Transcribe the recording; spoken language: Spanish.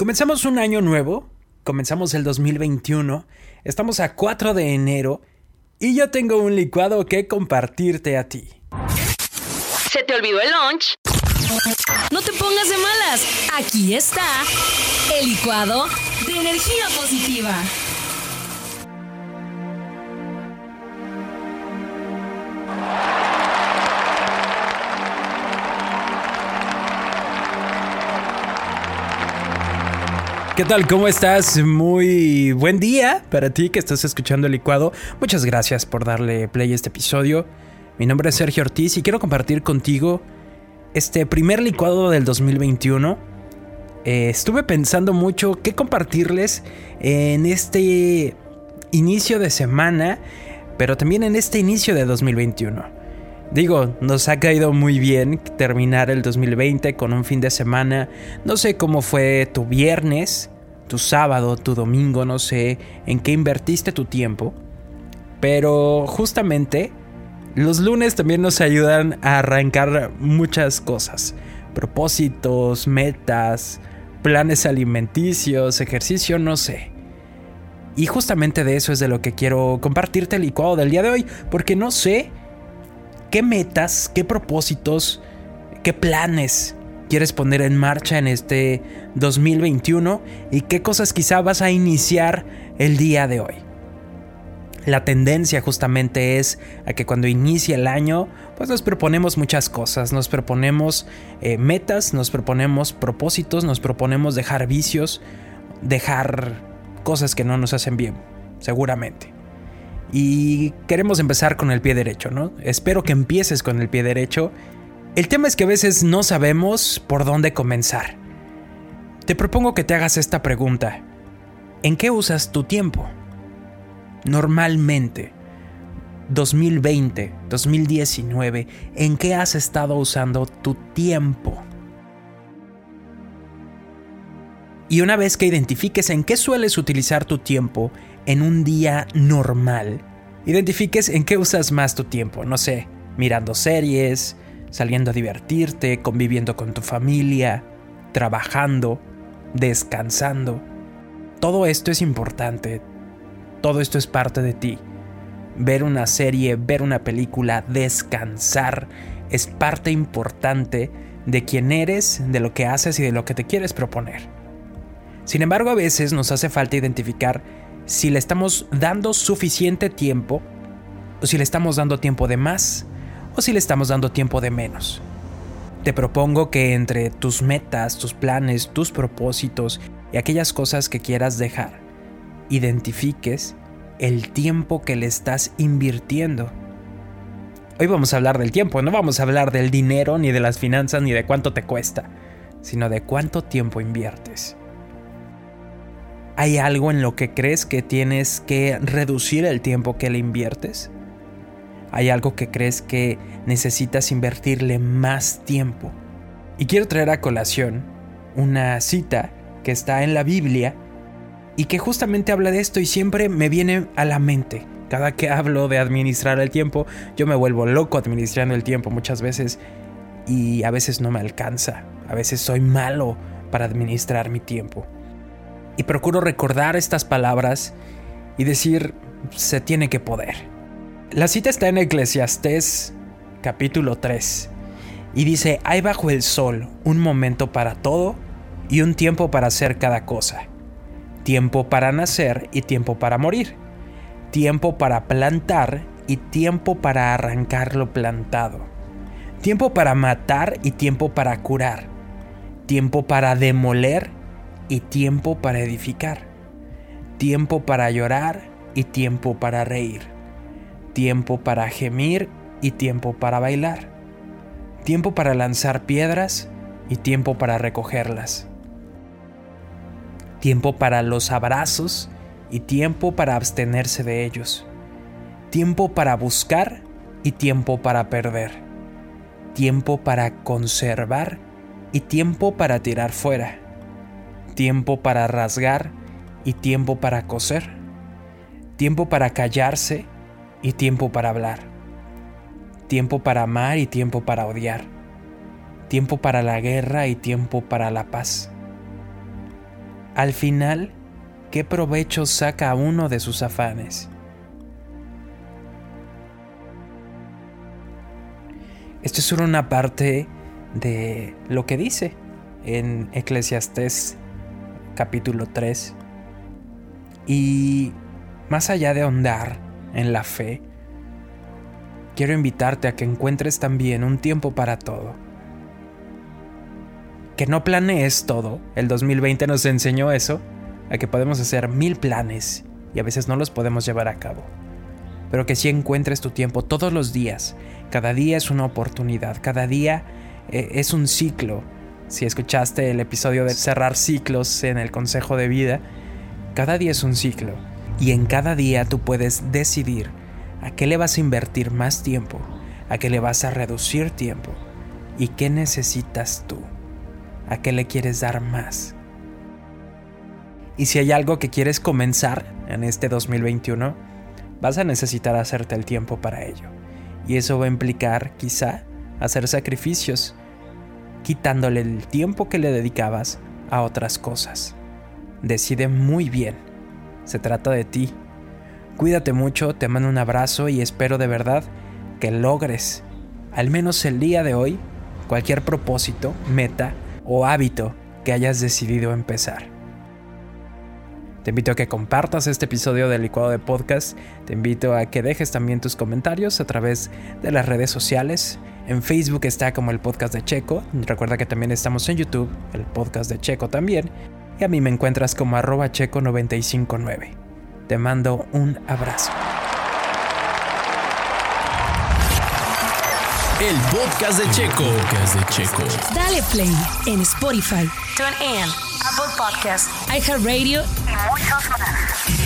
Comenzamos un año nuevo, comenzamos el 2021, estamos a 4 de enero y yo tengo un licuado que compartirte a ti. ¿Se te olvidó el lunch? No te pongas de malas, aquí está el licuado de energía positiva. ¿Qué tal? ¿Cómo estás? Muy buen día para ti que estás escuchando el licuado. Muchas gracias por darle play a este episodio. Mi nombre es Sergio Ortiz y quiero compartir contigo este primer licuado del 2021. Eh, estuve pensando mucho qué compartirles en este inicio de semana, pero también en este inicio de 2021. Digo, nos ha caído muy bien terminar el 2020 con un fin de semana. No sé cómo fue tu viernes, tu sábado, tu domingo, no sé en qué invertiste tu tiempo. Pero justamente los lunes también nos ayudan a arrancar muchas cosas. Propósitos, metas, planes alimenticios, ejercicio, no sé. Y justamente de eso es de lo que quiero compartirte el licuado del día de hoy, porque no sé qué metas, qué propósitos, qué planes quieres poner en marcha en este 2021 y qué cosas quizá vas a iniciar el día de hoy. La tendencia justamente es a que cuando inicia el año, pues nos proponemos muchas cosas, nos proponemos eh, metas, nos proponemos propósitos, nos proponemos dejar vicios, dejar cosas que no nos hacen bien, seguramente. Y queremos empezar con el pie derecho, ¿no? Espero que empieces con el pie derecho. El tema es que a veces no sabemos por dónde comenzar. Te propongo que te hagas esta pregunta. ¿En qué usas tu tiempo? Normalmente, 2020, 2019, ¿en qué has estado usando tu tiempo? Y una vez que identifiques en qué sueles utilizar tu tiempo en un día normal, identifiques en qué usas más tu tiempo, no sé, mirando series, saliendo a divertirte, conviviendo con tu familia, trabajando, descansando. Todo esto es importante, todo esto es parte de ti. Ver una serie, ver una película, descansar, es parte importante de quién eres, de lo que haces y de lo que te quieres proponer. Sin embargo, a veces nos hace falta identificar si le estamos dando suficiente tiempo o si le estamos dando tiempo de más o si le estamos dando tiempo de menos. Te propongo que entre tus metas, tus planes, tus propósitos y aquellas cosas que quieras dejar, identifiques el tiempo que le estás invirtiendo. Hoy vamos a hablar del tiempo, no vamos a hablar del dinero, ni de las finanzas, ni de cuánto te cuesta, sino de cuánto tiempo inviertes. ¿Hay algo en lo que crees que tienes que reducir el tiempo que le inviertes? ¿Hay algo que crees que necesitas invertirle más tiempo? Y quiero traer a colación una cita que está en la Biblia y que justamente habla de esto y siempre me viene a la mente. Cada que hablo de administrar el tiempo, yo me vuelvo loco administrando el tiempo muchas veces y a veces no me alcanza. A veces soy malo para administrar mi tiempo. Y procuro recordar estas palabras y decir, se tiene que poder. La cita está en Eclesiastés capítulo 3 y dice, hay bajo el sol un momento para todo y un tiempo para hacer cada cosa. Tiempo para nacer y tiempo para morir, tiempo para plantar y tiempo para arrancar lo plantado, tiempo para matar y tiempo para curar, tiempo para demoler y tiempo para edificar, tiempo para llorar y tiempo para reír, tiempo para gemir y tiempo para bailar, tiempo para lanzar piedras y tiempo para recogerlas tiempo para los abrazos y tiempo para abstenerse de ellos, tiempo para buscar y tiempo para perder, tiempo para conservar y tiempo para tirar fuera, tiempo para rasgar y tiempo para coser, tiempo para callarse y tiempo para hablar, tiempo para amar y tiempo para odiar, tiempo para la guerra y tiempo para la paz al final, ¿qué provecho saca uno de sus afanes? Esto es solo una parte de lo que dice en Eclesiastés capítulo 3. Y más allá de ahondar en la fe, quiero invitarte a que encuentres también un tiempo para todo. Que no planees todo. El 2020 nos enseñó eso, a que podemos hacer mil planes y a veces no los podemos llevar a cabo. Pero que si encuentres tu tiempo todos los días. Cada día es una oportunidad, cada día eh, es un ciclo. Si escuchaste el episodio de cerrar ciclos en el Consejo de Vida, cada día es un ciclo. Y en cada día tú puedes decidir ¿A qué le vas a invertir más tiempo? ¿A qué le vas a reducir tiempo? ¿Y qué necesitas tú? ¿A qué le quieres dar más? Y si hay algo que quieres comenzar en este 2021, vas a necesitar hacerte el tiempo para ello. Y eso va a implicar, quizá, hacer sacrificios, quitándole el tiempo que le dedicabas a otras cosas. Decide muy bien. Se trata de ti Cuídate mucho, te mando un abrazo y espero de verdad que logres, al menos el día de hoy, cualquier propósito, meta o hábito que hayas decidido empezar. Te invito a que compartas este episodio del licuado de podcast. Te invito a que dejes también tus comentarios a través de las redes sociales. En Facebook está como el podcast de Checo. Recuerda que también estamos en YouTube, el podcast de Checo también. Y a mí me encuentras como arroba checo959. Te mando un abrazo. El podcast de Checo. Podcast de Checo. Dale play en Spotify, TuneIn, Apple Podcast iHeartRadio y muchos más.